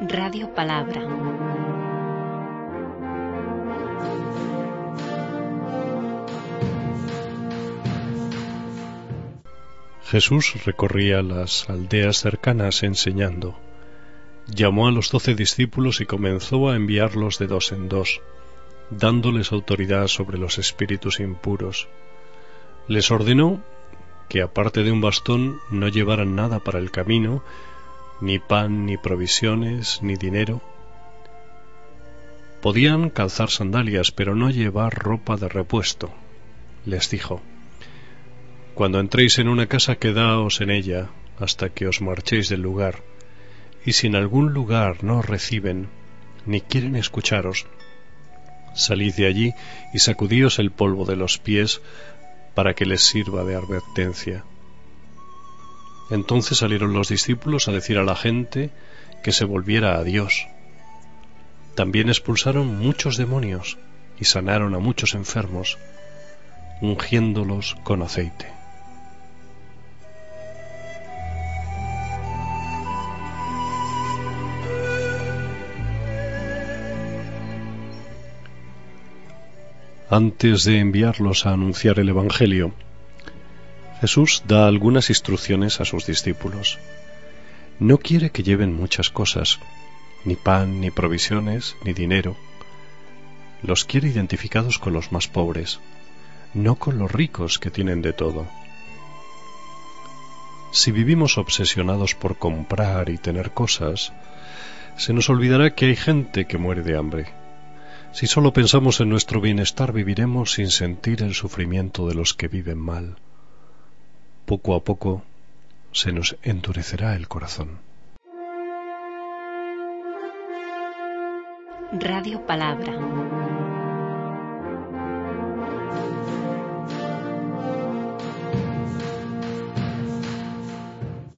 Radio Palabra. Jesús recorría las aldeas cercanas enseñando. Llamó a los doce discípulos y comenzó a enviarlos de dos en dos, dándoles autoridad sobre los espíritus impuros. Les ordenó que aparte de un bastón no llevaran nada para el camino, ni pan, ni provisiones, ni dinero. Podían calzar sandalias, pero no llevar ropa de repuesto. Les dijo, Cuando entréis en una casa, quedaos en ella hasta que os marchéis del lugar, y si en algún lugar no os reciben, ni quieren escucharos, salid de allí y sacudíos el polvo de los pies para que les sirva de advertencia. Entonces salieron los discípulos a decir a la gente que se volviera a Dios. También expulsaron muchos demonios y sanaron a muchos enfermos, ungiéndolos con aceite. Antes de enviarlos a anunciar el Evangelio, Jesús da algunas instrucciones a sus discípulos. No quiere que lleven muchas cosas, ni pan, ni provisiones, ni dinero. Los quiere identificados con los más pobres, no con los ricos que tienen de todo. Si vivimos obsesionados por comprar y tener cosas, se nos olvidará que hay gente que muere de hambre si solo pensamos en nuestro bienestar, viviremos sin sentir el sufrimiento de los que viven mal. Poco a poco se nos endurecerá el corazón. Radio Palabra.